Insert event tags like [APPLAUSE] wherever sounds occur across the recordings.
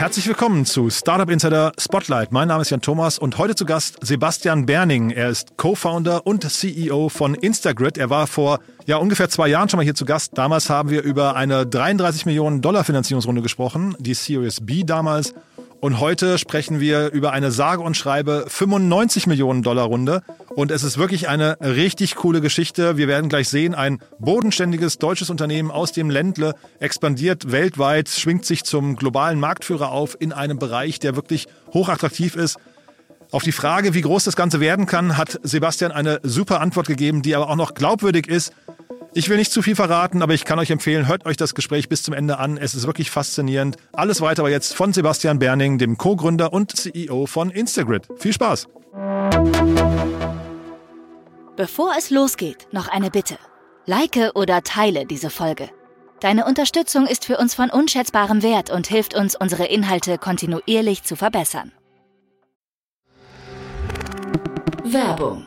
Herzlich willkommen zu Startup Insider Spotlight. Mein Name ist Jan Thomas und heute zu Gast Sebastian Berning. Er ist Co-Founder und CEO von Instagrid. Er war vor ja, ungefähr zwei Jahren schon mal hier zu Gast. Damals haben wir über eine 33 Millionen Dollar Finanzierungsrunde gesprochen, die Series B damals. Und heute sprechen wir über eine sage und schreibe 95 Millionen Dollar Runde. Und es ist wirklich eine richtig coole Geschichte. Wir werden gleich sehen, ein bodenständiges deutsches Unternehmen aus dem Ländle expandiert weltweit, schwingt sich zum globalen Marktführer auf in einem Bereich, der wirklich hochattraktiv ist. Auf die Frage, wie groß das Ganze werden kann, hat Sebastian eine super Antwort gegeben, die aber auch noch glaubwürdig ist. Ich will nicht zu viel verraten, aber ich kann euch empfehlen, hört euch das Gespräch bis zum Ende an. Es ist wirklich faszinierend. Alles weiter aber jetzt von Sebastian Berning, dem Co-Gründer und CEO von Instagrid. Viel Spaß! Bevor es losgeht, noch eine Bitte. Like oder teile diese Folge. Deine Unterstützung ist für uns von unschätzbarem Wert und hilft uns, unsere Inhalte kontinuierlich zu verbessern. Werbung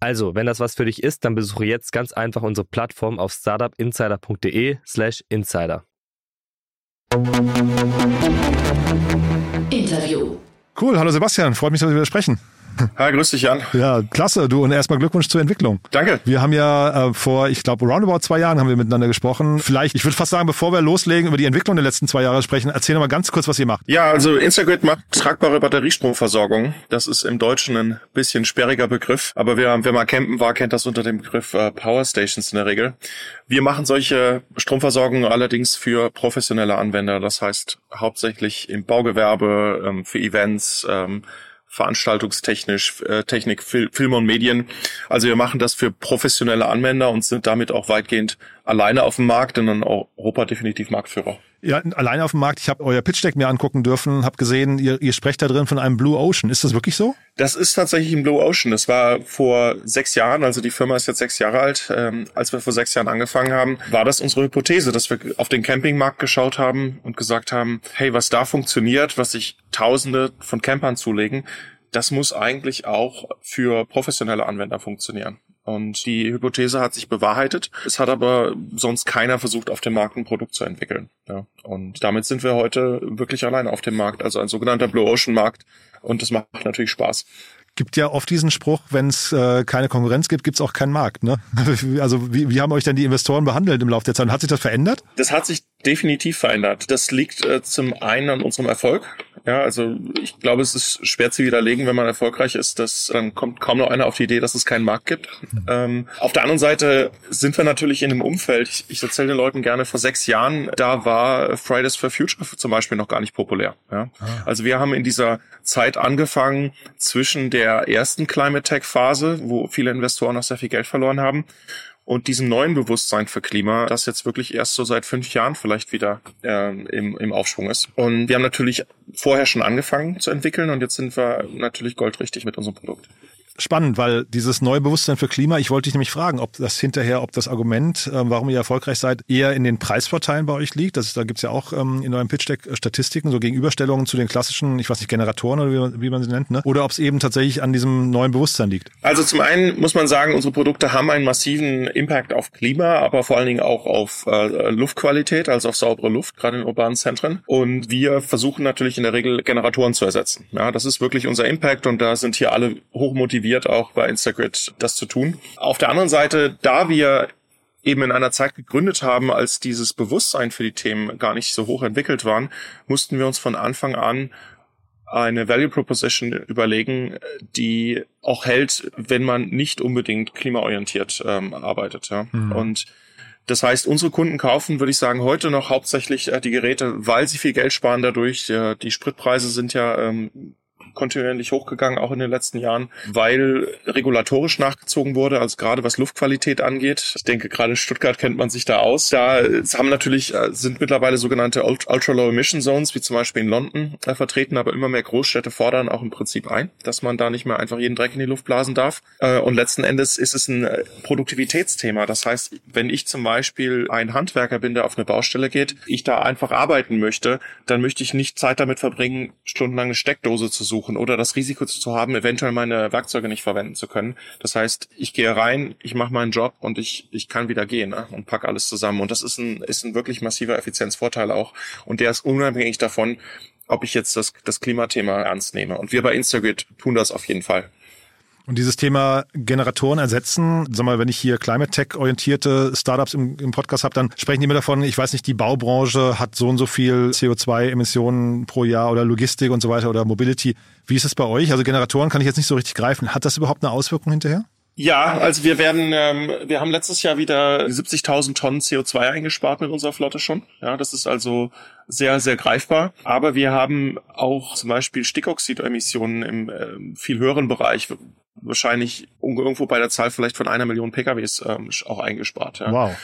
Also, wenn das was für dich ist, dann besuche jetzt ganz einfach unsere Plattform auf startupinsider.de slash insider. Interview. Cool, hallo Sebastian, freut mich, dass wir wieder sprechen. [LAUGHS] Hi, grüß dich, Jan. Ja, klasse, du und erstmal Glückwunsch zur Entwicklung. Danke. Wir haben ja äh, vor, ich glaube, roundabout zwei Jahren haben wir miteinander gesprochen. Vielleicht, ich würde fast sagen, bevor wir loslegen, über die Entwicklung der letzten zwei Jahre sprechen, erzähl noch mal ganz kurz, was ihr macht. Ja, also Instagrid macht tragbare Batteriestromversorgung. Das ist im Deutschen ein bisschen sperriger Begriff, aber wer, wer mal campen war, kennt das unter dem Begriff äh, Power Stations in der Regel. Wir machen solche Stromversorgungen allerdings für professionelle Anwender, das heißt hauptsächlich im Baugewerbe, ähm, für Events, ähm, veranstaltungstechnisch, äh, Technik, Fil Film und Medien. Also wir machen das für professionelle Anwender und sind damit auch weitgehend alleine auf dem Markt und in Europa definitiv Marktführer. Ja, alleine auf dem Markt. Ich habe euer Pitch Deck mir angucken dürfen, habe gesehen, ihr, ihr sprecht da drin von einem Blue Ocean. Ist das wirklich so? Das ist tatsächlich ein Blue Ocean. Das war vor sechs Jahren, also die Firma ist jetzt sechs Jahre alt. Ähm, als wir vor sechs Jahren angefangen haben, war das unsere Hypothese, dass wir auf den Campingmarkt geschaut haben und gesagt haben, hey, was da funktioniert, was sich Tausende von Campern zulegen, das muss eigentlich auch für professionelle Anwender funktionieren. Und die Hypothese hat sich bewahrheitet. Es hat aber sonst keiner versucht, auf dem Markt ein Produkt zu entwickeln. Ja. Und damit sind wir heute wirklich allein auf dem Markt, also ein sogenannter Blue Ocean Markt. Und das macht natürlich Spaß gibt ja oft diesen Spruch, wenn es äh, keine Konkurrenz gibt, gibt es auch keinen Markt. Ne? [LAUGHS] Also wie, wie haben euch denn die Investoren behandelt im Laufe der Zeit? Hat sich das verändert? Das hat sich definitiv verändert. Das liegt äh, zum einen an unserem Erfolg. Ja, also ich glaube, es ist schwer zu widerlegen, wenn man erfolgreich ist, dass dann kommt kaum noch einer auf die Idee, dass es keinen Markt gibt. Ähm, auf der anderen Seite sind wir natürlich in einem Umfeld. Ich, ich erzähle den Leuten gerne vor sechs Jahren, da war Fridays for Future zum Beispiel noch gar nicht populär. Ja? Ah. Also wir haben in dieser Zeit angefangen zwischen der ersten Climate Tech Phase, wo viele Investoren noch sehr viel Geld verloren haben, und diesem neuen Bewusstsein für Klima, das jetzt wirklich erst so seit fünf Jahren vielleicht wieder äh, im, im Aufschwung ist. Und wir haben natürlich vorher schon angefangen zu entwickeln und jetzt sind wir natürlich goldrichtig mit unserem Produkt spannend, weil dieses neue Bewusstsein für Klima, ich wollte dich nämlich fragen, ob das hinterher, ob das Argument, äh, warum ihr erfolgreich seid, eher in den Preisvorteilen bei euch liegt. Das ist, da gibt's ja auch ähm, in eurem Pitch Deck äh, Statistiken, so Gegenüberstellungen zu den klassischen, ich weiß nicht, Generatoren oder wie man, wie man sie nennt, ne? oder ob es eben tatsächlich an diesem neuen Bewusstsein liegt. Also zum einen muss man sagen, unsere Produkte haben einen massiven Impact auf Klima, aber vor allen Dingen auch auf äh, Luftqualität, also auf saubere Luft, gerade in urbanen Zentren. Und wir versuchen natürlich in der Regel Generatoren zu ersetzen. Ja, das ist wirklich unser Impact und da sind hier alle hochmotiviert motiviert, auch bei Instagrid das zu tun. Auf der anderen Seite, da wir eben in einer Zeit gegründet haben, als dieses Bewusstsein für die Themen gar nicht so hoch entwickelt waren, mussten wir uns von Anfang an eine Value Proposition überlegen, die auch hält, wenn man nicht unbedingt klimaorientiert ähm, arbeitet. Ja? Mhm. Und Das heißt, unsere Kunden kaufen, würde ich sagen, heute noch hauptsächlich äh, die Geräte, weil sie viel Geld sparen dadurch. Die Spritpreise sind ja ähm, kontinuierlich hochgegangen, auch in den letzten Jahren, weil regulatorisch nachgezogen wurde, also gerade was Luftqualität angeht. Ich denke, gerade in Stuttgart kennt man sich da aus. Da haben natürlich, äh, sind mittlerweile sogenannte Ultra-Low Emission Zones, wie zum Beispiel in London, äh, vertreten, aber immer mehr Großstädte fordern auch im Prinzip ein, dass man da nicht mehr einfach jeden Dreck in die Luft blasen darf. Äh, und letzten Endes ist es ein Produktivitätsthema. Das heißt, wenn ich zum Beispiel ein Handwerker bin, der auf eine Baustelle geht, ich da einfach arbeiten möchte, dann möchte ich nicht Zeit damit verbringen, stundenlang eine Steckdose zu suchen suchen oder das Risiko zu haben, eventuell meine Werkzeuge nicht verwenden zu können. Das heißt, ich gehe rein, ich mache meinen Job und ich, ich kann wieder gehen ne? und pack alles zusammen. Und das ist ein, ist ein wirklich massiver Effizienzvorteil auch. Und der ist unabhängig davon, ob ich jetzt das, das Klimathema ernst nehme. Und wir bei Instagrid tun das auf jeden Fall. Und dieses Thema Generatoren ersetzen, sag mal, wenn ich hier Climate Tech orientierte Startups im, im Podcast habe, dann sprechen die immer davon, ich weiß nicht, die Baubranche hat so und so viel CO2-Emissionen pro Jahr oder Logistik und so weiter oder Mobility. Wie ist es bei euch? Also Generatoren kann ich jetzt nicht so richtig greifen. Hat das überhaupt eine Auswirkung hinterher? Ja, also wir werden, ähm, wir haben letztes Jahr wieder 70.000 Tonnen CO2 eingespart mit unserer Flotte schon. Ja, das ist also sehr, sehr greifbar. Aber wir haben auch zum Beispiel Stickoxidemissionen im äh, viel höheren Bereich wahrscheinlich irgendwo bei der Zahl vielleicht von einer Million PKWs ähm, auch eingespart. Ja. Wow.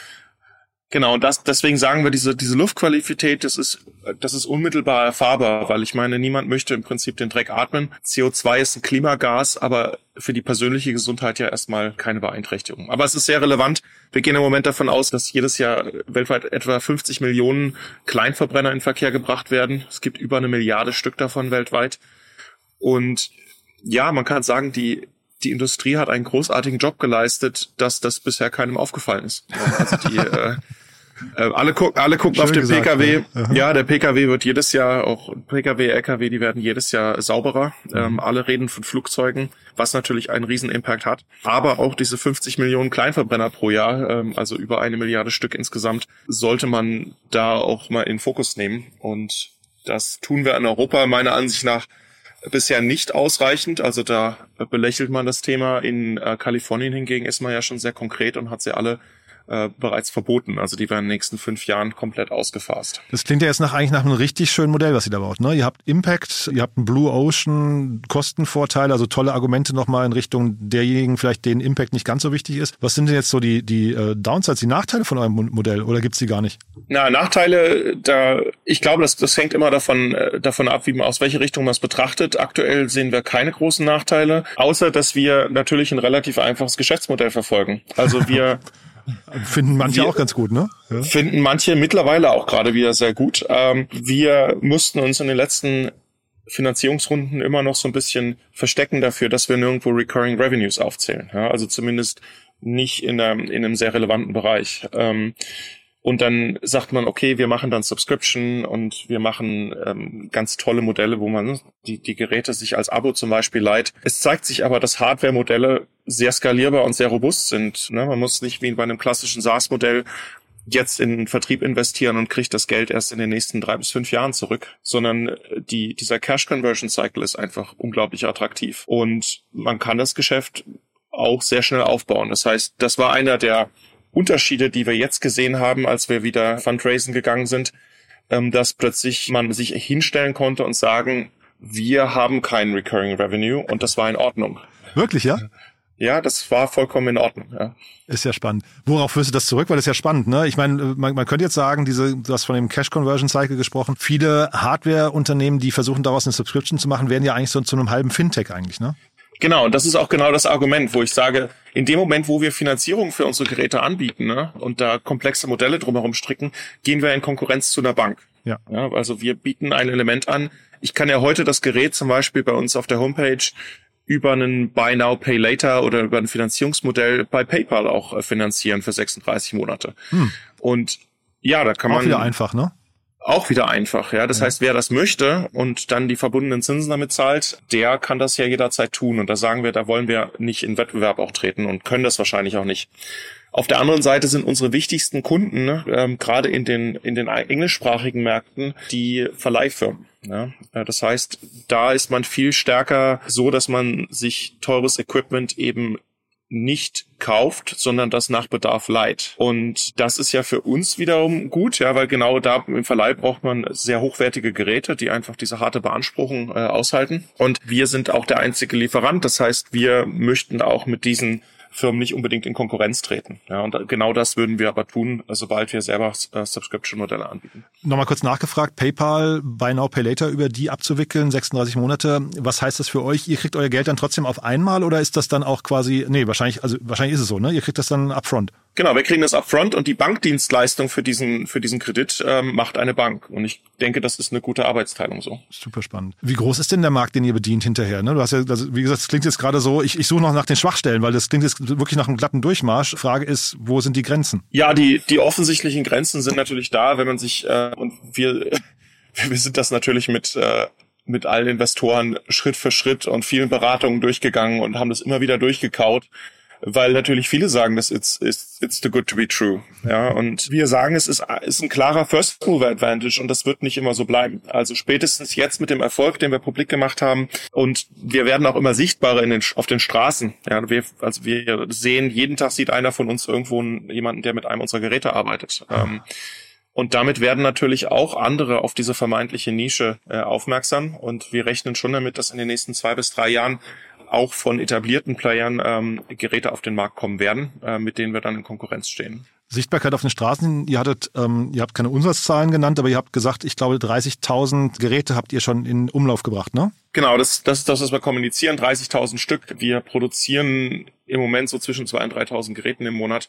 Genau, und das, deswegen sagen wir, diese, diese Luftqualität, das ist, das ist unmittelbar erfahrbar, weil ich meine, niemand möchte im Prinzip den Dreck atmen. CO2 ist ein Klimagas, aber für die persönliche Gesundheit ja erstmal keine Beeinträchtigung. Aber es ist sehr relevant. Wir gehen im Moment davon aus, dass jedes Jahr weltweit etwa 50 Millionen Kleinverbrenner in Verkehr gebracht werden. Es gibt über eine Milliarde Stück davon weltweit. Und ja, man kann sagen, die die Industrie hat einen großartigen Job geleistet, dass das bisher keinem aufgefallen ist. Also die, [LAUGHS] äh, äh, alle gucken, alle gucken Schön auf den gesagt, PKW. Ja. ja. der PKW wird jedes Jahr, auch PKW, LKW, die werden jedes Jahr sauberer. Mhm. Ähm, alle reden von Flugzeugen, was natürlich einen riesen Impact hat. Aber auch diese 50 Millionen Kleinverbrenner pro Jahr, ähm, also über eine Milliarde Stück insgesamt, sollte man da auch mal in Fokus nehmen. Und das tun wir in Europa meiner Ansicht nach bisher nicht ausreichend. Also da belächelt man das Thema. In äh, Kalifornien hingegen ist man ja schon sehr konkret und hat sie alle äh, bereits verboten. Also die werden in den nächsten fünf Jahren komplett ausgefasst. Das klingt ja jetzt nach, eigentlich nach einem richtig schönen Modell, was ihr da baut. Ne? Ihr habt Impact, ihr habt einen Blue Ocean Kostenvorteil, also tolle Argumente nochmal in Richtung derjenigen, vielleicht denen Impact nicht ganz so wichtig ist. Was sind denn jetzt so die, die äh, Downsides, die Nachteile von eurem Modell oder gibt's die gar nicht? Na, Nachteile, da ich glaube, das, das hängt immer davon, äh, davon ab, wie man aus welche Richtung man es betrachtet. Aktuell sehen wir keine großen Nachteile, außer dass wir natürlich ein relativ einfaches Geschäftsmodell verfolgen. Also wir [LAUGHS] Finden manche wir auch ganz gut, ne? Ja. Finden manche mittlerweile auch gerade wieder sehr gut. Ähm, wir mussten uns in den letzten Finanzierungsrunden immer noch so ein bisschen verstecken dafür, dass wir nirgendwo Recurring Revenues aufzählen. Ja? Also zumindest nicht in einem, in einem sehr relevanten Bereich. Ähm, und dann sagt man, okay, wir machen dann Subscription und wir machen ähm, ganz tolle Modelle, wo man die, die Geräte sich als Abo zum Beispiel leiht. Es zeigt sich aber, dass Hardware-Modelle sehr skalierbar und sehr robust sind. Ne? Man muss nicht wie bei einem klassischen SaaS-Modell jetzt in den Vertrieb investieren und kriegt das Geld erst in den nächsten drei bis fünf Jahren zurück, sondern die, dieser Cash Conversion Cycle ist einfach unglaublich attraktiv und man kann das Geschäft auch sehr schnell aufbauen. Das heißt, das war einer der Unterschiede, die wir jetzt gesehen haben, als wir wieder Fundraising gegangen sind, ähm, dass plötzlich man sich hinstellen konnte und sagen, wir haben kein Recurring Revenue und das war in Ordnung. Wirklich, ja? Ja, das war vollkommen in Ordnung. Ja. Ist ja spannend. Worauf führst du das zurück? Weil das ist ja spannend, ne? Ich meine, man, man könnte jetzt sagen, diese, du hast von dem Cash Conversion Cycle gesprochen. Viele Hardware-Unternehmen, die versuchen daraus eine Subscription zu machen, werden ja eigentlich so zu einem halben Fintech eigentlich, ne? Genau, und das ist auch genau das Argument, wo ich sage, in dem Moment, wo wir Finanzierung für unsere Geräte anbieten ne, und da komplexe Modelle drumherum stricken, gehen wir in Konkurrenz zu einer Bank. Ja. ja. Also wir bieten ein Element an. Ich kann ja heute das Gerät zum Beispiel bei uns auf der Homepage über einen Buy Now, Pay Later oder über ein Finanzierungsmodell bei PayPal auch äh, finanzieren für 36 Monate. Hm. Und ja, da kann auch man. Auch wieder einfach, ne? Auch wieder einfach. Ja, das ja. heißt, wer das möchte und dann die verbundenen Zinsen damit zahlt, der kann das ja jederzeit tun. Und da sagen wir, da wollen wir nicht in Wettbewerb auch treten und können das wahrscheinlich auch nicht. Auf der anderen Seite sind unsere wichtigsten Kunden, ne, ähm, gerade in den, in den englischsprachigen Märkten, die Verleihfirmen. Ja, das heißt, da ist man viel stärker so, dass man sich teures Equipment eben nicht kauft, sondern das nach Bedarf leiht. Und das ist ja für uns wiederum gut, ja, weil genau da im Verleih braucht man sehr hochwertige Geräte, die einfach diese harte Beanspruchung äh, aushalten. Und wir sind auch der einzige Lieferant. Das heißt, wir möchten auch mit diesen Firmen nicht unbedingt in Konkurrenz treten. Ja, und genau das würden wir aber tun, sobald wir selber äh, Subscription-Modelle anbieten. Nochmal kurz nachgefragt, PayPal, Buy Now, Pay Later über die abzuwickeln, 36 Monate. Was heißt das für euch? Ihr kriegt euer Geld dann trotzdem auf einmal oder ist das dann auch quasi, nee, wahrscheinlich, also wahrscheinlich ist es so, ne? Ihr kriegt das dann upfront. Genau, wir kriegen das upfront und die Bankdienstleistung für diesen, für diesen Kredit ähm, macht eine Bank. Und ich denke, das ist eine gute Arbeitsteilung so. Super spannend. Wie groß ist denn der Markt, den ihr bedient hinterher? Ne? Du hast ja, also, wie gesagt, es klingt jetzt gerade so, ich, ich suche noch nach den Schwachstellen, weil das klingt jetzt wirklich nach einem glatten Durchmarsch. Frage ist, wo sind die Grenzen? Ja, die, die offensichtlichen Grenzen sind natürlich da, wenn man sich, äh, und wir, [LAUGHS] wir sind das natürlich mit, äh, mit allen Investoren Schritt für Schritt und vielen Beratungen durchgegangen und haben das immer wieder durchgekaut weil natürlich viele sagen, dass it's, it's, it's too good to be true. Ja, und wir sagen, es ist, ist ein klarer First Mover Advantage und das wird nicht immer so bleiben. Also spätestens jetzt mit dem Erfolg, den wir publik gemacht haben und wir werden auch immer sichtbarer in den, auf den Straßen. Ja, wir, also wir sehen, jeden Tag sieht einer von uns irgendwo jemanden, der mit einem unserer Geräte arbeitet. Ähm, und damit werden natürlich auch andere auf diese vermeintliche Nische äh, aufmerksam. Und wir rechnen schon damit, dass in den nächsten zwei bis drei Jahren auch von etablierten Playern ähm, Geräte auf den Markt kommen werden, äh, mit denen wir dann in Konkurrenz stehen. Sichtbarkeit auf den Straßen, ihr hattet, ähm, ihr habt keine Umsatzzahlen genannt, aber ihr habt gesagt, ich glaube 30.000 Geräte habt ihr schon in Umlauf gebracht, ne? Genau, das, das ist das, was wir kommunizieren, 30.000 Stück. Wir produzieren im Moment so zwischen 2.000 und 3.000 Geräten im Monat.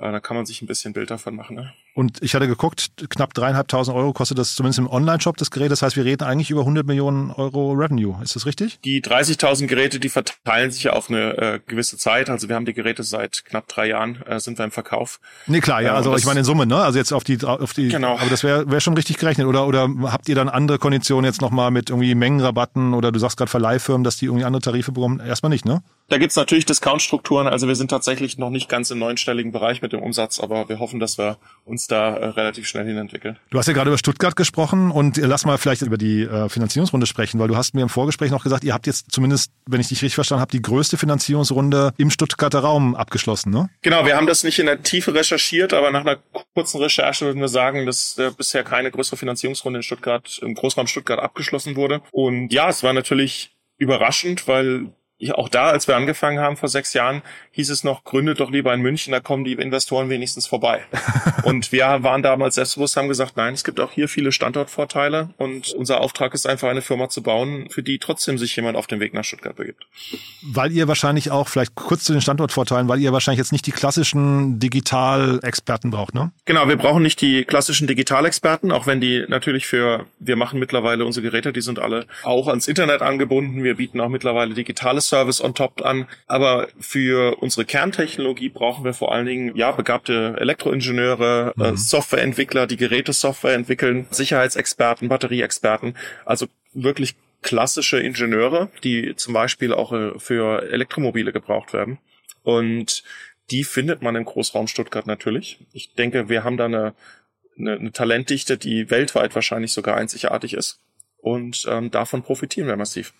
Äh, da kann man sich ein bisschen Bild davon machen. Ne? Und ich hatte geguckt, knapp dreieinhalbtausend Euro kostet das zumindest im Online-Shop das Gerät. Das heißt, wir reden eigentlich über 100 Millionen Euro Revenue. Ist das richtig? Die 30.000 Geräte, die verteilen sich ja auf eine äh, gewisse Zeit. Also wir haben die Geräte seit knapp drei Jahren, äh, sind wir im Verkauf. Nee, klar, ja. Also ich meine in Summe, ne? Also jetzt auf die, auf die. Genau. Aber das wäre wär schon richtig gerechnet. Oder, oder habt ihr dann andere Konditionen jetzt nochmal mit irgendwie Mengenrabatten oder du sagst gerade Verleihfirmen, dass die irgendwie andere Tarife bekommen? Erstmal nicht, ne? Da gibt's natürlich Discount-Strukturen. Also wir sind tatsächlich noch nicht ganz im neunstelligen Bereich mit dem Umsatz, aber wir hoffen, dass wir uns da äh, relativ schnell hinentwickeln. Du hast ja gerade über Stuttgart gesprochen und lass mal vielleicht über die äh, Finanzierungsrunde sprechen, weil du hast mir im Vorgespräch noch gesagt, ihr habt jetzt zumindest, wenn ich dich richtig verstanden habe, die größte Finanzierungsrunde im Stuttgarter Raum abgeschlossen, ne? Genau, wir haben das nicht in der Tiefe recherchiert, aber nach einer kurzen Recherche würden wir sagen, dass äh, bisher keine größere Finanzierungsrunde in Stuttgart, im Großraum Stuttgart abgeschlossen wurde. Und ja, es war natürlich überraschend, weil ich, auch da, als wir angefangen haben vor sechs Jahren, hieß es noch, gründet doch lieber in München, da kommen die Investoren wenigstens vorbei. [LAUGHS] und wir waren damals selbstbewusst, haben gesagt, nein, es gibt auch hier viele Standortvorteile und unser Auftrag ist einfach eine Firma zu bauen, für die trotzdem sich jemand auf den Weg nach Stuttgart begibt. Weil ihr wahrscheinlich auch, vielleicht kurz zu den Standortvorteilen, weil ihr wahrscheinlich jetzt nicht die klassischen Digitalexperten braucht, ne? Genau, wir brauchen nicht die klassischen Digitalexperten, auch wenn die natürlich für, wir machen mittlerweile unsere Geräte, die sind alle auch ans Internet angebunden, wir bieten auch mittlerweile digitales Service on top an. Aber für unsere Kerntechnologie brauchen wir vor allen Dingen ja begabte Elektroingenieure, äh, mhm. äh, Softwareentwickler, die Gerätesoftware entwickeln, Sicherheitsexperten, Batterieexperten. Also wirklich klassische Ingenieure, die zum Beispiel auch äh, für Elektromobile gebraucht werden. Und die findet man im Großraum Stuttgart natürlich. Ich denke, wir haben da eine, eine, eine Talentdichte, die weltweit wahrscheinlich sogar einzigartig ist. Und ähm, davon profitieren wir massiv.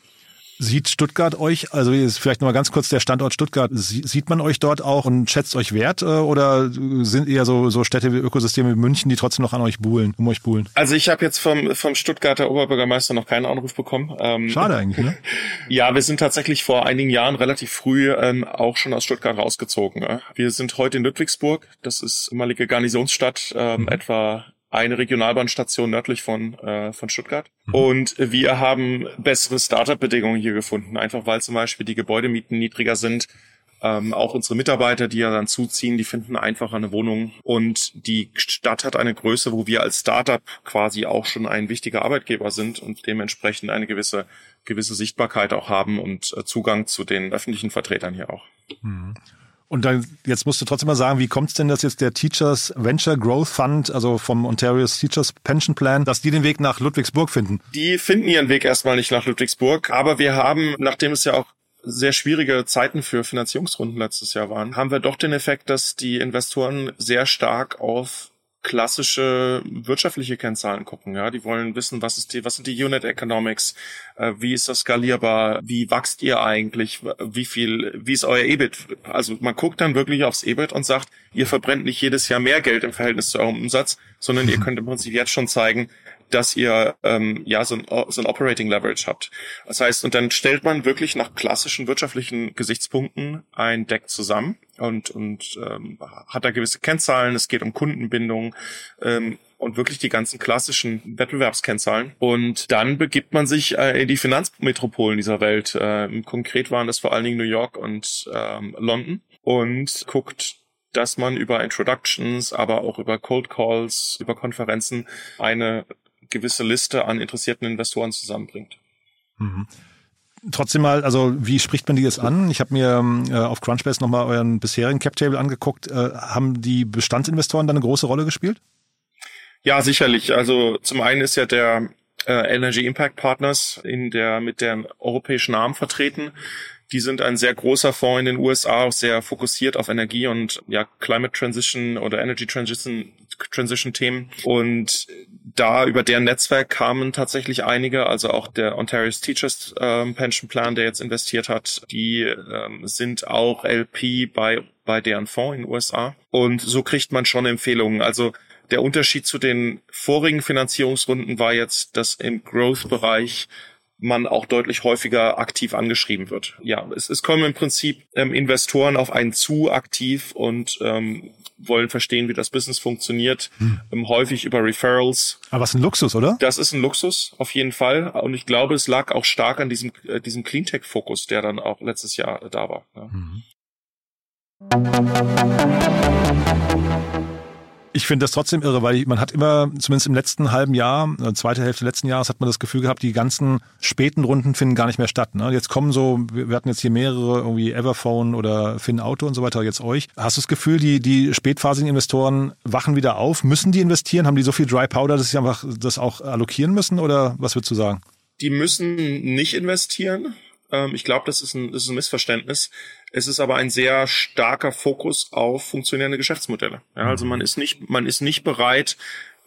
Sieht Stuttgart euch, also vielleicht nochmal ganz kurz der Standort Stuttgart, sieht man euch dort auch und schätzt euch wert äh, oder sind eher so, so Städte wie Ökosysteme wie München, die trotzdem noch an euch buhlen, um euch buhlen? Also ich habe jetzt vom, vom Stuttgarter Oberbürgermeister noch keinen Anruf bekommen. Ähm, Schade eigentlich, ne? [LAUGHS] ja, wir sind tatsächlich vor einigen Jahren relativ früh ähm, auch schon aus Stuttgart rausgezogen. Ne? Wir sind heute in Ludwigsburg, das ist ehemalige Garnisonsstadt, ähm, mhm. etwa eine Regionalbahnstation nördlich von, äh, von Stuttgart. Mhm. Und wir haben bessere Startup-Bedingungen hier gefunden, einfach weil zum Beispiel die Gebäudemieten niedriger sind. Ähm, auch unsere Mitarbeiter, die ja dann zuziehen, die finden einfacher eine Wohnung. Und die Stadt hat eine Größe, wo wir als Startup quasi auch schon ein wichtiger Arbeitgeber sind und dementsprechend eine gewisse, gewisse Sichtbarkeit auch haben und äh, Zugang zu den öffentlichen Vertretern hier auch. Mhm. Und dann, jetzt musst du trotzdem mal sagen, wie kommt es denn, dass jetzt der Teachers Venture Growth Fund, also vom Ontario's Teachers Pension Plan, dass die den Weg nach Ludwigsburg finden? Die finden ihren Weg erstmal nicht nach Ludwigsburg, aber wir haben, nachdem es ja auch sehr schwierige Zeiten für Finanzierungsrunden letztes Jahr waren, haben wir doch den Effekt, dass die Investoren sehr stark auf klassische wirtschaftliche Kennzahlen gucken. Ja, die wollen wissen, was ist die, was sind die Unit Economics, äh, wie ist das skalierbar, wie wächst ihr eigentlich, wie viel, wie ist euer EBIT? Also man guckt dann wirklich aufs EBIT und sagt, ihr verbrennt nicht jedes Jahr mehr Geld im Verhältnis zu eurem Umsatz, sondern ihr [LAUGHS] könnt im Prinzip jetzt schon zeigen, dass ihr ähm, ja so ein, so ein Operating Leverage habt. Das heißt, und dann stellt man wirklich nach klassischen wirtschaftlichen Gesichtspunkten ein Deck zusammen und und ähm, hat da gewisse Kennzahlen. Es geht um Kundenbindung. Ähm, und wirklich die ganzen klassischen Wettbewerbskennzahlen. Und dann begibt man sich äh, in die Finanzmetropolen dieser Welt. Äh, konkret waren das vor allen Dingen New York und ähm, London und guckt dass man über Introductions, aber auch über Cold Calls, über Konferenzen eine gewisse Liste an interessierten Investoren zusammenbringt. Mhm. Trotzdem mal, also wie spricht man die jetzt an? Ich habe mir äh, auf Crunchbase nochmal euren bisherigen Cap-Table angeguckt. Äh, haben die Bestandsinvestoren da eine große Rolle gespielt? Ja, sicherlich. Also zum einen ist ja der äh, Energy Impact Partners in der mit deren europäischen Namen vertreten. Die sind ein sehr großer Fonds in den USA, auch sehr fokussiert auf Energie und ja Climate Transition oder Energy Transition Transition Themen. Und da über deren Netzwerk kamen tatsächlich einige, also auch der Ontario's Teachers ähm, Pension Plan, der jetzt investiert hat, die ähm, sind auch LP bei bei deren Fonds in den USA. Und so kriegt man schon Empfehlungen. Also der Unterschied zu den vorigen Finanzierungsrunden war jetzt, dass im Growth-Bereich man auch deutlich häufiger aktiv angeschrieben wird. Ja, es, es kommen im Prinzip ähm, Investoren auf einen zu aktiv und ähm, wollen verstehen, wie das Business funktioniert, hm. ähm, häufig über Referrals. Aber was ein Luxus, oder? Das ist ein Luxus, auf jeden Fall. Und ich glaube, es lag auch stark an diesem, äh, diesem Cleantech-Fokus, der dann auch letztes Jahr da war. Ja. Mhm. Ich finde das trotzdem irre, weil man hat immer, zumindest im letzten halben Jahr, äh, zweite Hälfte letzten Jahres, hat man das Gefühl gehabt, die ganzen späten Runden finden gar nicht mehr statt. Ne? Jetzt kommen so, wir hatten jetzt hier mehrere, irgendwie Everphone oder Finn Auto und so weiter, jetzt euch. Hast du das Gefühl, die, die spätphasigen Investoren wachen wieder auf? Müssen die investieren? Haben die so viel Dry Powder, dass sie einfach das auch allokieren müssen? Oder was würdest du sagen? Die müssen nicht investieren. Ähm, ich glaube, das, ist ein, das ist ein Missverständnis. Es ist aber ein sehr starker Fokus auf funktionierende Geschäftsmodelle. Ja, also man ist nicht, man ist nicht bereit,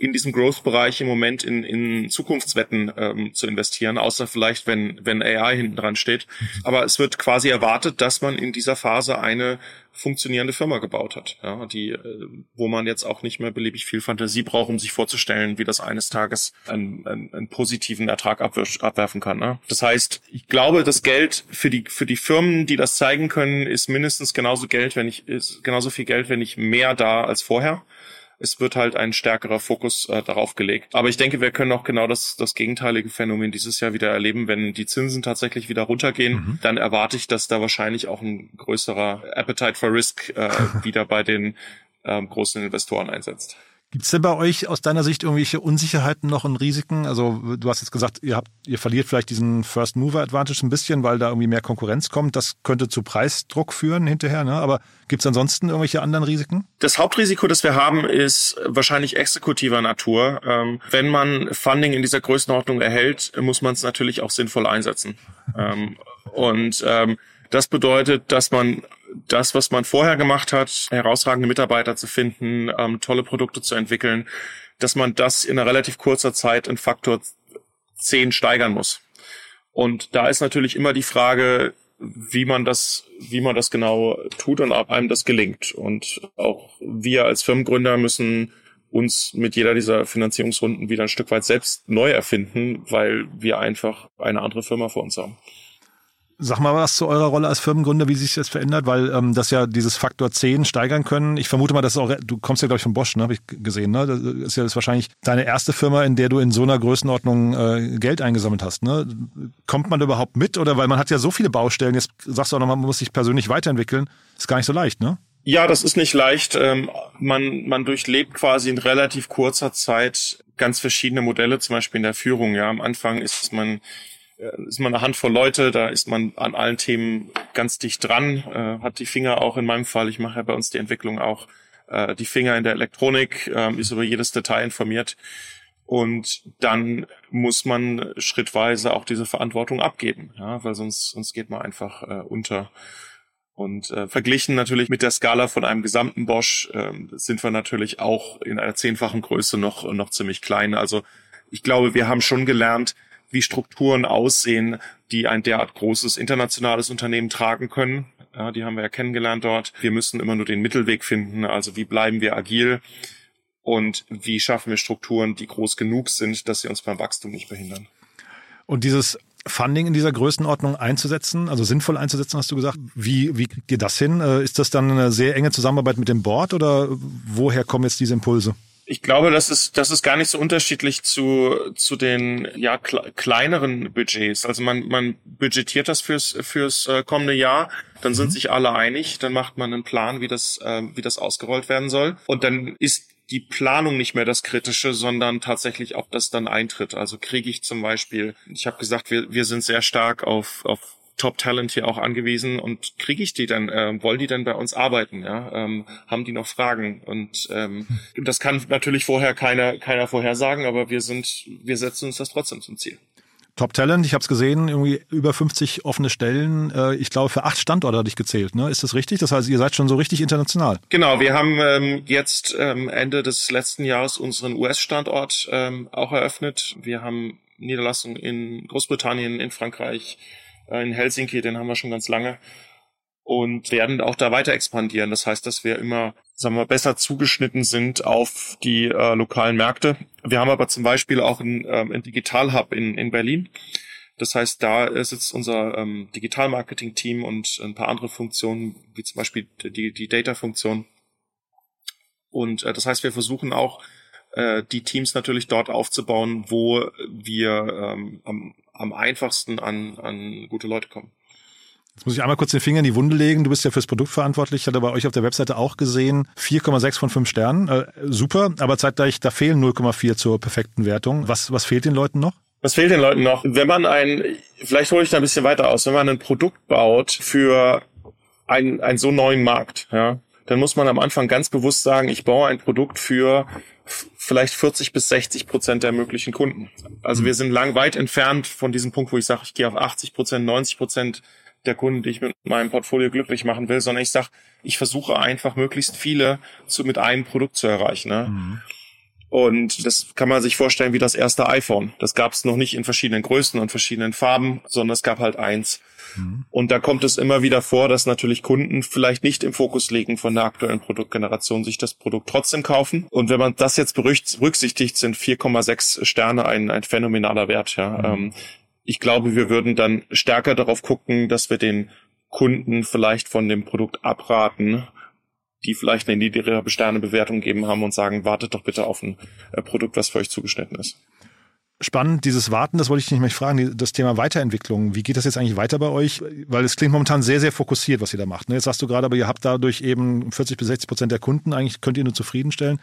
in diesem Growth-Bereich im Moment in, in Zukunftswetten ähm, zu investieren, außer vielleicht, wenn, wenn AI hinten dran steht. Aber es wird quasi erwartet, dass man in dieser Phase eine funktionierende Firma gebaut hat, ja, die, äh, wo man jetzt auch nicht mehr beliebig viel Fantasie braucht, um sich vorzustellen, wie das eines Tages einen, einen, einen positiven Ertrag abwerfen kann. Ne? Das heißt, ich glaube, das Geld für die für die Firmen, die das zeigen können, ist mindestens genauso Geld, wenn ich ist genauso viel Geld, wenn nicht mehr da als vorher es wird halt ein stärkerer Fokus äh, darauf gelegt. Aber ich denke, wir können auch genau das, das gegenteilige Phänomen dieses Jahr wieder erleben. Wenn die Zinsen tatsächlich wieder runtergehen, mhm. dann erwarte ich, dass da wahrscheinlich auch ein größerer Appetite for Risk äh, [LAUGHS] wieder bei den ähm, großen Investoren einsetzt. Gibt es denn bei euch aus deiner Sicht irgendwelche Unsicherheiten noch und Risiken? Also du hast jetzt gesagt, ihr habt, ihr verliert vielleicht diesen First Mover Advantage ein bisschen, weil da irgendwie mehr Konkurrenz kommt. Das könnte zu Preisdruck führen hinterher. Ne? Aber gibt es ansonsten irgendwelche anderen Risiken? Das Hauptrisiko, das wir haben, ist wahrscheinlich exekutiver Natur. Ähm, wenn man Funding in dieser Größenordnung erhält, muss man es natürlich auch sinnvoll einsetzen. ähm, und ähm, das bedeutet, dass man das, was man vorher gemacht hat, herausragende Mitarbeiter zu finden, ähm, tolle Produkte zu entwickeln, dass man das in einer relativ kurzer Zeit in Faktor 10 steigern muss. Und da ist natürlich immer die Frage, wie man das, wie man das genau tut und ob einem das gelingt. Und auch wir als Firmengründer müssen uns mit jeder dieser Finanzierungsrunden wieder ein Stück weit selbst neu erfinden, weil wir einfach eine andere Firma vor uns haben. Sag mal was zu eurer Rolle als Firmengründer, wie sich das verändert, weil ähm, das ja dieses Faktor 10 steigern können. Ich vermute mal, dass auch, du kommst ja, glaube ich, von Bosch, ne, habe ich gesehen. Ne? Das ist ja das wahrscheinlich deine erste Firma, in der du in so einer Größenordnung äh, Geld eingesammelt hast. Ne? Kommt man da überhaupt mit? Oder weil man hat ja so viele Baustellen, jetzt sagst du auch noch, man muss sich persönlich weiterentwickeln. Ist gar nicht so leicht, ne? Ja, das ist nicht leicht. Ähm, man, man durchlebt quasi in relativ kurzer Zeit ganz verschiedene Modelle, zum Beispiel in der Führung. Ja, am Anfang ist man äh, ist man eine Handvoll Leute, da ist man an allen Themen ganz dicht dran, äh, hat die Finger auch in meinem Fall, ich mache ja bei uns die Entwicklung auch, äh, die Finger in der Elektronik, äh, ist über jedes Detail informiert. Und dann muss man schrittweise auch diese Verantwortung abgeben, ja, weil sonst, sonst geht man einfach äh, unter. Und äh, verglichen natürlich mit der Skala von einem gesamten Bosch äh, sind wir natürlich auch in einer zehnfachen Größe noch, noch ziemlich klein. Also ich glaube, wir haben schon gelernt, wie Strukturen aussehen, die ein derart großes internationales Unternehmen tragen können. Ja, die haben wir ja kennengelernt dort. Wir müssen immer nur den Mittelweg finden. Also wie bleiben wir agil und wie schaffen wir Strukturen, die groß genug sind, dass sie uns beim Wachstum nicht behindern. Und dieses Funding in dieser Größenordnung einzusetzen, also sinnvoll einzusetzen, hast du gesagt. Wie, wie kriegt ihr das hin? Äh, ist das dann eine sehr enge Zusammenarbeit mit dem Board oder woher kommen jetzt diese Impulse? Ich glaube, das ist, das ist gar nicht so unterschiedlich zu, zu den ja, kleineren Budgets. Also man, man budgetiert das fürs, fürs äh, kommende Jahr, dann sind mhm. sich alle einig, dann macht man einen Plan, wie das, äh, wie das ausgerollt werden soll. Und dann ist die Planung nicht mehr das Kritische, sondern tatsächlich, ob das dann eintritt. Also kriege ich zum Beispiel, ich habe gesagt, wir, wir sind sehr stark auf, auf Top-Talent hier auch angewiesen und kriege ich die dann, äh, wollen die dann bei uns arbeiten, ja? Ähm, haben die noch Fragen? Und ähm, das kann natürlich vorher keiner, keiner vorhersagen, aber wir sind, wir setzen uns das trotzdem zum Ziel. Top Talent, ich habe es gesehen, irgendwie über 50 offene Stellen. Äh, ich glaube, für acht Standorte hatte ich gezählt. Ne? Ist das richtig? Das heißt, ihr seid schon so richtig international. Genau, wir haben ähm, jetzt ähm, Ende des letzten Jahres unseren US-Standort ähm, auch eröffnet. Wir haben Niederlassungen in Großbritannien, in Frankreich, in Helsinki, den haben wir schon ganz lange und werden auch da weiter expandieren. Das heißt, dass wir immer, sagen wir, besser zugeschnitten sind auf die äh, lokalen Märkte. Wir haben aber zum Beispiel auch ein, ähm, ein Digital Hub in, in Berlin. Das heißt, da sitzt unser ähm, Digital-Marketing-Team und ein paar andere Funktionen, wie zum Beispiel die, die Data-Funktion. Und äh, das heißt, wir versuchen auch, äh, die Teams natürlich dort aufzubauen, wo wir ähm, am, am einfachsten an, an gute Leute kommen. Jetzt muss ich einmal kurz den Finger in die Wunde legen. Du bist ja fürs Produkt verantwortlich. Ich hatte bei euch auf der Webseite auch gesehen, 4,6 von 5 Sternen. Äh, super, aber zeitgleich, da fehlen 0,4 zur perfekten Wertung. Was, was fehlt den Leuten noch? Was fehlt den Leuten noch? Wenn man ein, vielleicht hole ich da ein bisschen weiter aus, wenn man ein Produkt baut für einen, einen so neuen Markt, ja, dann muss man am Anfang ganz bewusst sagen, ich baue ein Produkt für vielleicht 40 bis 60 Prozent der möglichen Kunden. Also mhm. wir sind lang weit entfernt von diesem Punkt, wo ich sage, ich gehe auf 80 Prozent, 90 Prozent der Kunden, die ich mit meinem Portfolio glücklich machen will, sondern ich sage, ich versuche einfach möglichst viele zu, mit einem Produkt zu erreichen. Ne? Mhm. Und das kann man sich vorstellen wie das erste iPhone. Das gab es noch nicht in verschiedenen Größen und verschiedenen Farben, sondern es gab halt eins. Mhm. Und da kommt es immer wieder vor, dass natürlich Kunden vielleicht nicht im Fokus legen von der aktuellen Produktgeneration, sich das Produkt trotzdem kaufen. Und wenn man das jetzt berücksichtigt, sind 4,6 Sterne ein, ein phänomenaler Wert. Ja. Mhm. Ähm, ich glaube, wir würden dann stärker darauf gucken, dass wir den Kunden vielleicht von dem Produkt abraten, die vielleicht eine niedrigere Sternebewertung geben haben und sagen, wartet doch bitte auf ein äh, Produkt, was für euch zugeschnitten ist. Spannend, dieses Warten, das wollte ich nicht mehr fragen, das Thema Weiterentwicklung. Wie geht das jetzt eigentlich weiter bei euch? Weil es klingt momentan sehr, sehr fokussiert, was ihr da macht. Ne? Jetzt sagst du gerade, aber ihr habt dadurch eben 40 bis 60 Prozent der Kunden, eigentlich könnt ihr nur zufriedenstellen.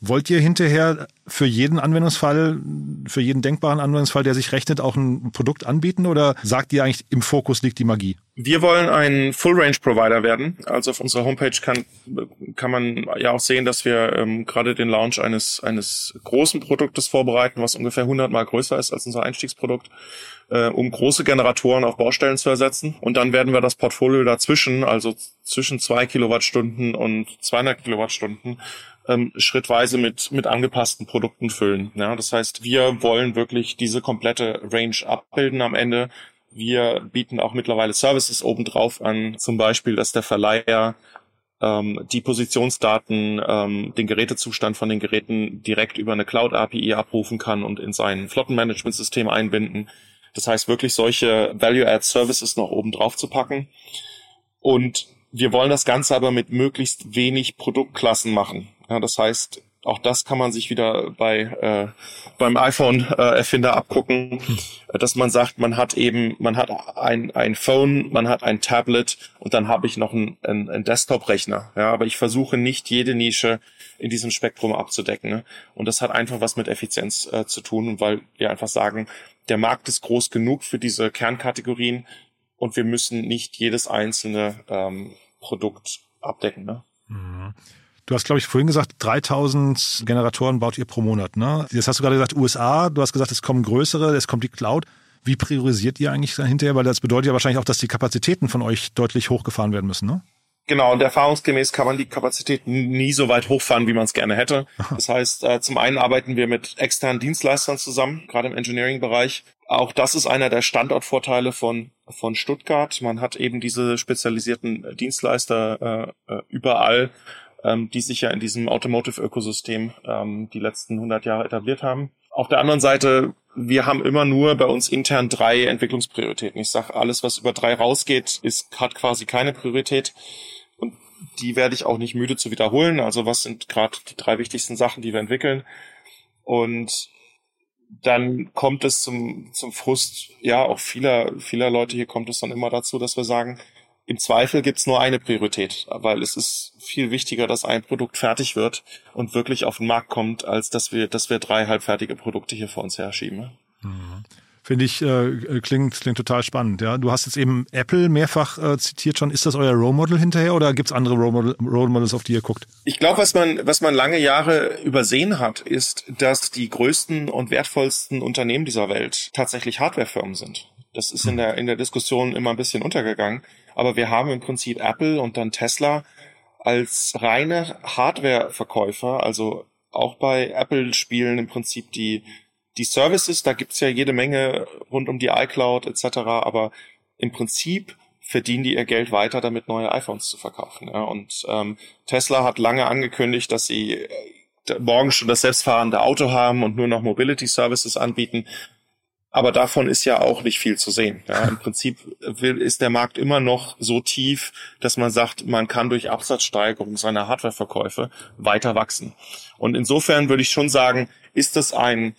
Wollt ihr hinterher für jeden Anwendungsfall, für jeden denkbaren Anwendungsfall, der sich rechnet, auch ein Produkt anbieten oder sagt ihr eigentlich, im Fokus liegt die Magie? Wir wollen ein Full-Range-Provider werden. Also auf unserer Homepage kann, kann man ja auch sehen, dass wir ähm, gerade den Launch eines, eines großen Produktes vorbereiten, was ungefähr 100 mal größer ist als unser Einstiegsprodukt, äh, um große Generatoren auf Baustellen zu ersetzen. Und dann werden wir das Portfolio dazwischen, also zwischen zwei Kilowattstunden und 200 Kilowattstunden, ähm, schrittweise mit, mit angepassten Produkten füllen. Ja, das heißt, wir wollen wirklich diese komplette Range abbilden am Ende. Wir bieten auch mittlerweile Services obendrauf an, zum Beispiel, dass der Verleiher ähm, die Positionsdaten, ähm, den Gerätezustand von den Geräten direkt über eine Cloud-API abrufen kann und in sein Flottenmanagementsystem einbinden. Das heißt, wirklich solche Value-Add-Services noch oben drauf zu packen. Und wir wollen das Ganze aber mit möglichst wenig Produktklassen machen. Ja, das heißt, auch das kann man sich wieder bei äh, beim iPhone-Erfinder äh, abgucken, dass man sagt, man hat eben, man hat ein, ein Phone, man hat ein Tablet und dann habe ich noch einen, einen, einen Desktop-Rechner. Ja, aber ich versuche nicht jede Nische in diesem Spektrum abzudecken. Ne? Und das hat einfach was mit Effizienz äh, zu tun, weil wir einfach sagen, der Markt ist groß genug für diese Kernkategorien und wir müssen nicht jedes einzelne ähm, Produkt abdecken. Ne? Mhm. Du hast, glaube ich, vorhin gesagt, 3000 Generatoren baut ihr pro Monat. Ne? Jetzt hast du gerade gesagt USA, du hast gesagt, es kommen größere, es kommt die Cloud. Wie priorisiert ihr eigentlich hinterher? Weil das bedeutet ja wahrscheinlich auch, dass die Kapazitäten von euch deutlich hochgefahren werden müssen, ne? Genau, und erfahrungsgemäß kann man die Kapazität nie so weit hochfahren, wie man es gerne hätte. Das heißt, äh, zum einen arbeiten wir mit externen Dienstleistern zusammen, gerade im Engineering-Bereich. Auch das ist einer der Standortvorteile von, von Stuttgart. Man hat eben diese spezialisierten Dienstleister äh, äh überall, ähm, die sich ja in diesem Automotive-Ökosystem ähm, die letzten 100 Jahre etabliert haben. Auf der anderen Seite, wir haben immer nur bei uns intern drei Entwicklungsprioritäten. Ich sage, alles, was über drei rausgeht, ist, hat quasi keine Priorität die werde ich auch nicht müde zu wiederholen. Also was sind gerade die drei wichtigsten Sachen, die wir entwickeln? Und dann kommt es zum, zum Frust, ja, auch vieler, vieler Leute hier kommt es dann immer dazu, dass wir sagen, im Zweifel gibt's nur eine Priorität, weil es ist viel wichtiger, dass ein Produkt fertig wird und wirklich auf den Markt kommt, als dass wir, dass wir drei halbfertige Produkte hier vor uns herschieben. Mhm. Finde ich, äh, klingt, klingt total spannend. Ja, Du hast jetzt eben Apple mehrfach äh, zitiert schon. Ist das euer Role Model hinterher oder gibt's andere Role, Model, Role Models, auf die ihr guckt? Ich glaube, was man, was man lange Jahre übersehen hat, ist, dass die größten und wertvollsten Unternehmen dieser Welt tatsächlich Hardwarefirmen sind. Das ist in der, in der Diskussion immer ein bisschen untergegangen. Aber wir haben im Prinzip Apple und dann Tesla als reine Hardware-Verkäufer, also auch bei Apple spielen im Prinzip die die Services, da gibt's ja jede Menge rund um die iCloud etc., aber im Prinzip verdienen die ihr Geld weiter, damit neue iPhones zu verkaufen. Ja. Und ähm, Tesla hat lange angekündigt, dass sie äh, morgen schon das selbstfahrende Auto haben und nur noch Mobility Services anbieten. Aber davon ist ja auch nicht viel zu sehen. Ja, Im Prinzip ist der Markt immer noch so tief, dass man sagt, man kann durch Absatzsteigerung seiner Hardwareverkäufe weiter wachsen. Und insofern würde ich schon sagen, ist das ein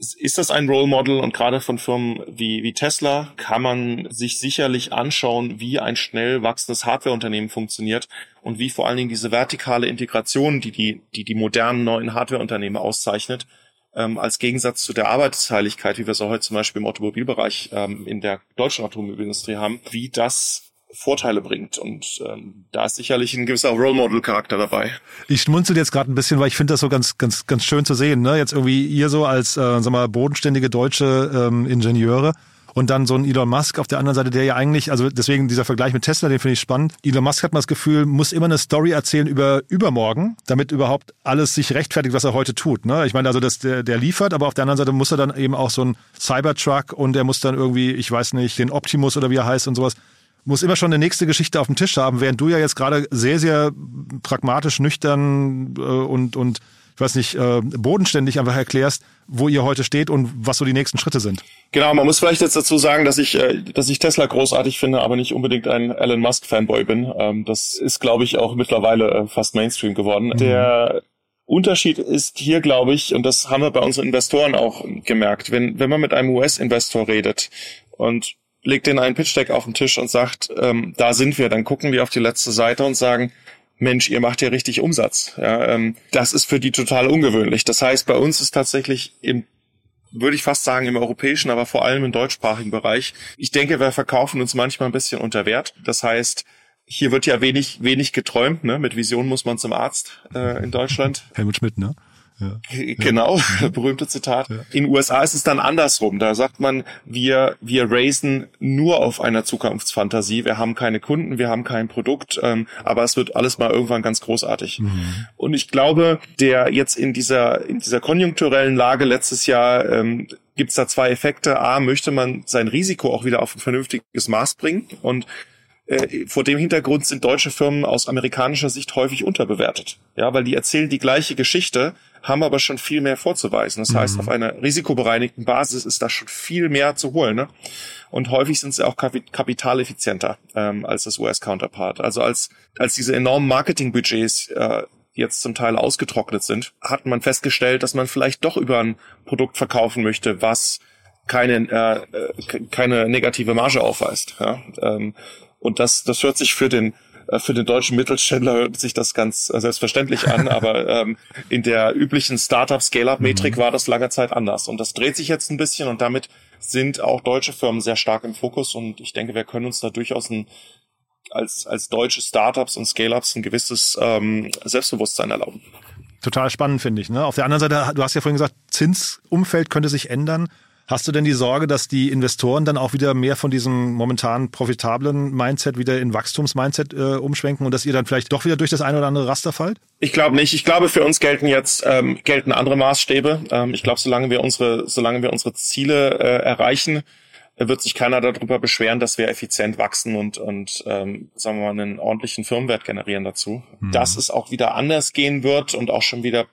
ist das ein Role Model und gerade von Firmen wie, wie Tesla kann man sich sicherlich anschauen, wie ein schnell wachsendes Hardwareunternehmen funktioniert und wie vor allen Dingen diese vertikale Integration, die die, die, die modernen neuen Hardwareunternehmen auszeichnet, ähm, als Gegensatz zu der Arbeitsteiligkeit, wie wir es auch heute zum Beispiel im Automobilbereich ähm, in der deutschen Automobilindustrie haben, wie das Vorteile bringt. Und ähm, da ist sicherlich ein gewisser Role Model Charakter dabei. Ich schmunzel jetzt gerade ein bisschen, weil ich finde das so ganz, ganz, ganz schön zu sehen. Ne? Jetzt irgendwie ihr so als, äh, sag mal, bodenständige deutsche ähm, Ingenieure und dann so ein Elon Musk auf der anderen Seite, der ja eigentlich, also deswegen dieser Vergleich mit Tesla, den finde ich spannend. Elon Musk hat man das Gefühl, muss immer eine Story erzählen über übermorgen, damit überhaupt alles sich rechtfertigt, was er heute tut. Ne? Ich meine, also dass der, der liefert, aber auf der anderen Seite muss er dann eben auch so ein Cybertruck und er muss dann irgendwie, ich weiß nicht, den Optimus oder wie er heißt und sowas muss immer schon eine nächste Geschichte auf dem Tisch haben, während du ja jetzt gerade sehr, sehr pragmatisch, nüchtern äh, und, und ich weiß nicht, äh, bodenständig einfach erklärst, wo ihr heute steht und was so die nächsten Schritte sind. Genau, man muss vielleicht jetzt dazu sagen, dass ich, äh, dass ich Tesla großartig finde, aber nicht unbedingt ein Elon Musk Fanboy bin. Ähm, das ist, glaube ich, auch mittlerweile äh, fast Mainstream geworden. Mhm. Der Unterschied ist hier, glaube ich, und das haben wir bei unseren Investoren auch gemerkt, wenn, wenn man mit einem US-Investor redet und legt den einen Pitch Deck auf den Tisch und sagt, ähm, da sind wir, dann gucken die auf die letzte Seite und sagen, Mensch, ihr macht ja richtig Umsatz. Ja, ähm, das ist für die total ungewöhnlich. Das heißt, bei uns ist tatsächlich im würde ich fast sagen, im europäischen, aber vor allem im deutschsprachigen Bereich. Ich denke, wir verkaufen uns manchmal ein bisschen unter Wert. Das heißt, hier wird ja wenig, wenig geträumt, ne? Mit Vision muss man zum Arzt äh, in Deutschland. Helmut Schmidt, ne? Ja. Genau, ja. [LAUGHS] berühmte Zitat. Ja. In USA ist es dann andersrum. Da sagt man, wir, wir raisen nur auf einer Zukunftsfantasie. Wir haben keine Kunden, wir haben kein Produkt, ähm, aber es wird alles mal irgendwann ganz großartig. Mhm. Und ich glaube, der jetzt in dieser, in dieser konjunkturellen Lage letztes Jahr, ähm, gibt es da zwei Effekte. A, möchte man sein Risiko auch wieder auf ein vernünftiges Maß bringen und äh, vor dem Hintergrund sind deutsche Firmen aus amerikanischer Sicht häufig unterbewertet. Ja, weil die erzählen die gleiche Geschichte, haben aber schon viel mehr vorzuweisen. Das mhm. heißt, auf einer risikobereinigten Basis ist da schon viel mehr zu holen. Ne? Und häufig sind sie auch kapitaleffizienter ähm, als das US-Counterpart. Also als, als diese enormen Marketingbudgets äh, jetzt zum Teil ausgetrocknet sind, hat man festgestellt, dass man vielleicht doch über ein Produkt verkaufen möchte, was keine, äh, äh keine negative Marge aufweist. Ja? Ähm, und das, das hört sich für den äh, für den deutschen Mittelständler hört sich das ganz äh, selbstverständlich an, [LAUGHS] aber ähm, in der üblichen Startup-Scale-Up-Metrik mhm. war das lange Zeit anders. Und das dreht sich jetzt ein bisschen und damit sind auch deutsche Firmen sehr stark im Fokus und ich denke, wir können uns da durchaus ein, als, als deutsche Startups und Scale-Ups ein gewisses ähm, Selbstbewusstsein erlauben. Total spannend, finde ich. Ne? Auf der anderen Seite, du hast ja vorhin gesagt, Zinsumfeld könnte sich ändern. Hast du denn die Sorge, dass die Investoren dann auch wieder mehr von diesem momentan profitablen Mindset wieder in Wachstumsmindset äh, umschwenken und dass ihr dann vielleicht doch wieder durch das eine oder andere Raster fallt? Ich glaube nicht. Ich glaube, für uns gelten jetzt ähm, gelten andere Maßstäbe. Ähm, ich glaube, solange wir unsere solange wir unsere Ziele äh, erreichen, wird sich keiner darüber beschweren, dass wir effizient wachsen und und ähm, sagen wir mal einen ordentlichen Firmenwert generieren dazu. Mhm. Dass es auch wieder anders gehen wird und auch schon wieder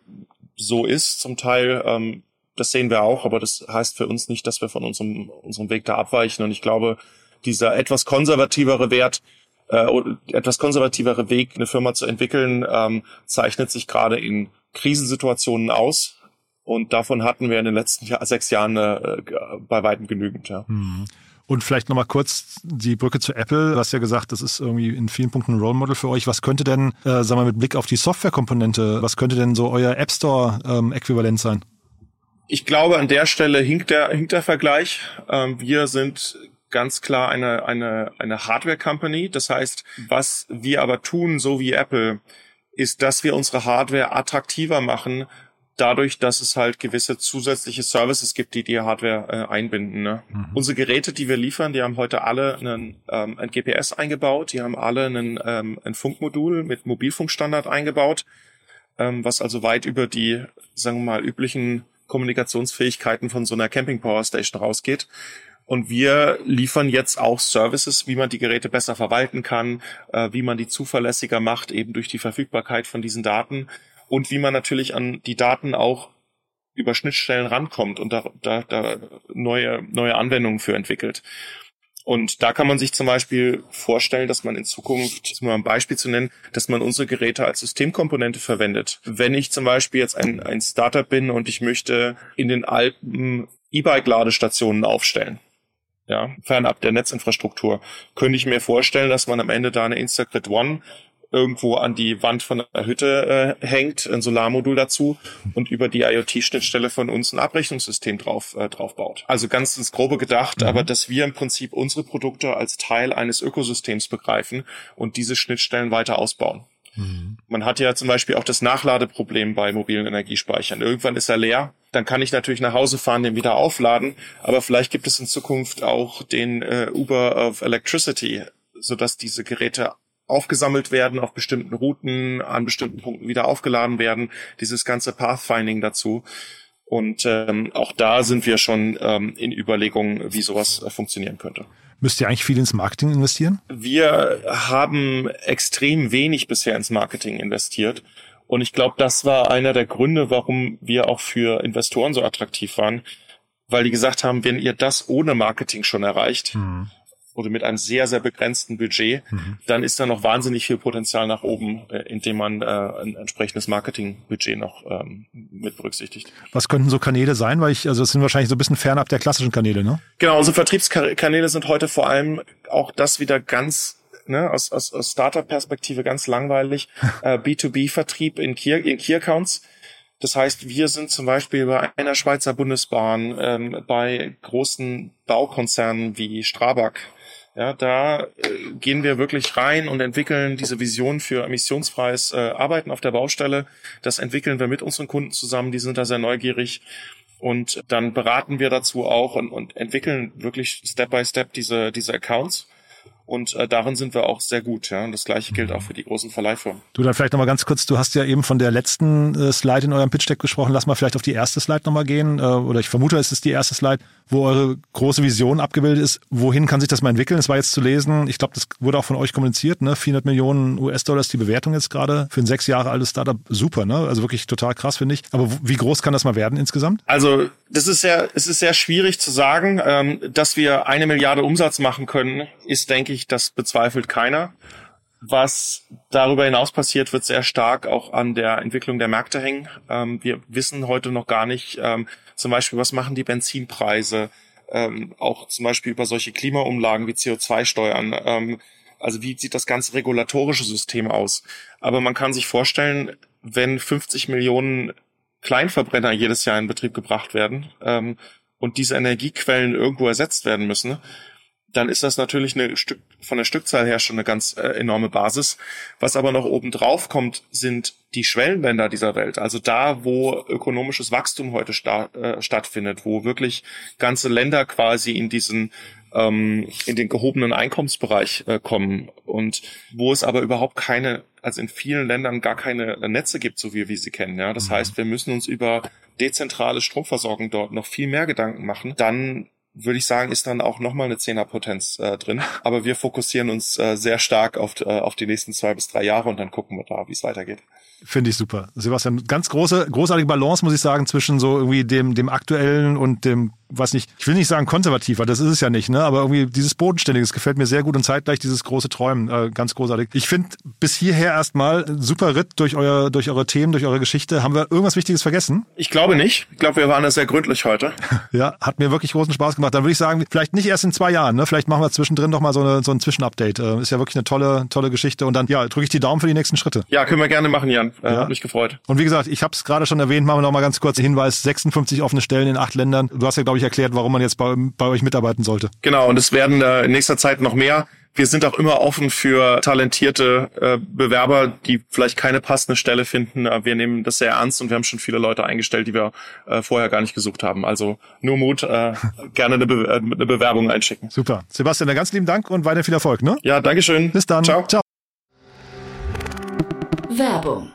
so ist zum Teil. Ähm, das sehen wir auch, aber das heißt für uns nicht, dass wir von unserem, unserem Weg da abweichen. Und ich glaube, dieser etwas konservativere Wert, äh, etwas konservativere Weg, eine Firma zu entwickeln, ähm, zeichnet sich gerade in Krisensituationen aus. Und davon hatten wir in den letzten sechs Jahren äh, bei weitem genügend. Ja. Mhm. Und vielleicht nochmal kurz die Brücke zu Apple. Du hast ja gesagt, das ist irgendwie in vielen Punkten ein Role Model für euch. Was könnte denn, äh, sagen wir mit Blick auf die Softwarekomponente, was könnte denn so euer App Store-Äquivalent ähm, sein? Ich glaube, an der Stelle hinkt der, hinkt der Vergleich. Ähm, wir sind ganz klar eine, eine, eine Hardware-Company. Das heißt, was wir aber tun, so wie Apple, ist, dass wir unsere Hardware attraktiver machen, dadurch, dass es halt gewisse zusätzliche Services gibt, die die Hardware äh, einbinden. Ne? Mhm. Unsere Geräte, die wir liefern, die haben heute alle einen, ähm, ein GPS eingebaut, die haben alle einen, ähm, ein Funkmodul mit Mobilfunkstandard eingebaut, ähm, was also weit über die, sagen wir mal, üblichen Kommunikationsfähigkeiten von so einer Camping Power Station rausgeht. Und wir liefern jetzt auch Services, wie man die Geräte besser verwalten kann, äh, wie man die zuverlässiger macht, eben durch die Verfügbarkeit von diesen Daten und wie man natürlich an die Daten auch über Schnittstellen rankommt und da, da, da neue, neue Anwendungen für entwickelt. Und da kann man sich zum Beispiel vorstellen, dass man in Zukunft, um mal ein Beispiel zu nennen, dass man unsere Geräte als Systemkomponente verwendet. Wenn ich zum Beispiel jetzt ein, ein Startup bin und ich möchte in den Alpen E-Bike-Ladestationen aufstellen, ja, fernab der Netzinfrastruktur, könnte ich mir vorstellen, dass man am Ende da eine Instagrid One irgendwo an die Wand von der Hütte äh, hängt, ein Solarmodul dazu und über die IoT-Schnittstelle von uns ein Abrechnungssystem drauf, äh, drauf baut. Also ganz ins Grobe gedacht, mhm. aber dass wir im Prinzip unsere Produkte als Teil eines Ökosystems begreifen und diese Schnittstellen weiter ausbauen. Mhm. Man hat ja zum Beispiel auch das Nachladeproblem bei mobilen Energiespeichern. Irgendwann ist er leer, dann kann ich natürlich nach Hause fahren, den wieder aufladen, aber vielleicht gibt es in Zukunft auch den äh, Uber of Electricity, sodass diese Geräte aufgesammelt werden auf bestimmten Routen, an bestimmten Punkten wieder aufgeladen werden, dieses ganze Pathfinding dazu. Und ähm, auch da sind wir schon ähm, in Überlegungen, wie sowas äh, funktionieren könnte. Müsst ihr eigentlich viel ins Marketing investieren? Wir haben extrem wenig bisher ins Marketing investiert. Und ich glaube, das war einer der Gründe, warum wir auch für Investoren so attraktiv waren, weil die gesagt haben, wenn ihr das ohne Marketing schon erreicht, mhm oder mit einem sehr, sehr begrenzten Budget, mhm. dann ist da noch wahnsinnig viel Potenzial nach oben, äh, indem man äh, ein entsprechendes Marketingbudget noch ähm, mit berücksichtigt. Was könnten so Kanäle sein? Weil ich, also das sind wahrscheinlich so ein bisschen fernab der klassischen Kanäle, ne? Genau, unsere Vertriebskanäle sind heute vor allem auch das wieder ganz ne, aus, aus, aus Startup-Perspektive ganz langweilig, [LAUGHS] äh, B2B-Vertrieb in Key, in Key Accounts. Das heißt, wir sind zum Beispiel bei einer Schweizer Bundesbahn, ähm, bei großen Baukonzernen wie Strabag ja, da äh, gehen wir wirklich rein und entwickeln diese Vision für emissionsfreies äh, Arbeiten auf der Baustelle. Das entwickeln wir mit unseren Kunden zusammen. Die sind da sehr neugierig. Und dann beraten wir dazu auch und, und entwickeln wirklich Step by Step diese, diese Accounts. Und äh, darin sind wir auch sehr gut. Ja? Und das gleiche gilt auch für die großen Verleihfirmen. Du dann vielleicht nochmal ganz kurz, du hast ja eben von der letzten äh, Slide in eurem Pitch Deck gesprochen. Lass mal vielleicht auf die erste Slide nochmal gehen. Äh, oder ich vermute, es ist die erste Slide, wo eure große Vision abgebildet ist. Wohin kann sich das mal entwickeln? Es war jetzt zu lesen, ich glaube, das wurde auch von euch kommuniziert, ne? 400 Millionen US-Dollar ist die Bewertung jetzt gerade für ein sechs Jahre altes Startup. Super, ne? Also wirklich total krass, finde ich. Aber wie groß kann das mal werden insgesamt? Also das ist sehr, es ist sehr schwierig zu sagen. Ähm, dass wir eine Milliarde Umsatz machen können, ist, denke ich, das bezweifelt keiner. Was darüber hinaus passiert, wird sehr stark auch an der Entwicklung der Märkte hängen. Ähm, wir wissen heute noch gar nicht, ähm, zum Beispiel, was machen die Benzinpreise, ähm, auch zum Beispiel über solche Klimaumlagen wie CO2-Steuern. Ähm, also wie sieht das ganze regulatorische System aus? Aber man kann sich vorstellen, wenn 50 Millionen Kleinverbrenner jedes Jahr in Betrieb gebracht werden ähm, und diese Energiequellen irgendwo ersetzt werden müssen, dann ist das natürlich eine Stück, von der Stückzahl her schon eine ganz äh, enorme Basis. Was aber noch oben drauf kommt, sind die Schwellenländer dieser Welt. Also da, wo ökonomisches Wachstum heute sta äh, stattfindet, wo wirklich ganze Länder quasi in diesen ähm, in den gehobenen Einkommensbereich äh, kommen und wo es aber überhaupt keine, also in vielen Ländern gar keine Netze gibt, so wie wir sie kennen. Ja, das mhm. heißt, wir müssen uns über dezentrale Stromversorgung dort noch viel mehr Gedanken machen. Dann würde ich sagen, ist dann auch nochmal eine Zehnerpotenz äh, drin. Aber wir fokussieren uns äh, sehr stark auf, äh, auf die nächsten zwei bis drei Jahre und dann gucken wir da, wie es weitergeht. Finde ich super. Sebastian, ganz große, großartige Balance, muss ich sagen, zwischen so irgendwie dem, dem aktuellen und dem weiß nicht, ich will nicht sagen konservativ, weil das ist es ja nicht, ne? Aber irgendwie dieses Bodenständige, das gefällt mir sehr gut und zeitgleich dieses große Träumen, äh, ganz großartig. Ich finde bis hierher erstmal super Ritt durch euer, durch eure Themen, durch eure Geschichte. Haben wir irgendwas Wichtiges vergessen? Ich glaube nicht. Ich glaube, wir waren da sehr gründlich heute. [LAUGHS] ja, hat mir wirklich großen Spaß gemacht. Dann würde ich sagen, vielleicht nicht erst in zwei Jahren, ne? Vielleicht machen wir zwischendrin noch mal so, eine, so ein Zwischenupdate. Äh, ist ja wirklich eine tolle, tolle Geschichte. Und dann, ja, drücke ich die Daumen für die nächsten Schritte. Ja, können wir gerne machen, Jan. Äh, ja. Hat mich gefreut. Und wie gesagt, ich habe es gerade schon erwähnt, machen wir noch mal ganz kurz Hinweis: 56 offene Stellen in acht Ländern. Du hast ja, glaube ich, erklärt, warum man jetzt bei, bei euch mitarbeiten sollte. Genau, und es werden äh, in nächster Zeit noch mehr. Wir sind auch immer offen für talentierte äh, Bewerber, die vielleicht keine passende Stelle finden. Äh, wir nehmen das sehr ernst und wir haben schon viele Leute eingestellt, die wir äh, vorher gar nicht gesucht haben. Also nur Mut, äh, gerne eine, Be äh, eine Bewerbung einschicken. Super. Sebastian, ganz lieben Dank und weiter viel Erfolg. Ne? Ja, Dankeschön. Bis dann. Ciao. Ciao. Werbung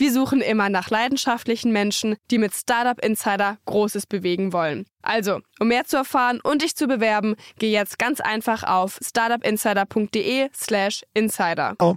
Wir suchen immer nach leidenschaftlichen Menschen, die mit Startup Insider Großes bewegen wollen. Also, um mehr zu erfahren und dich zu bewerben, geh jetzt ganz einfach auf startupinsider.de/slash insider. Oh.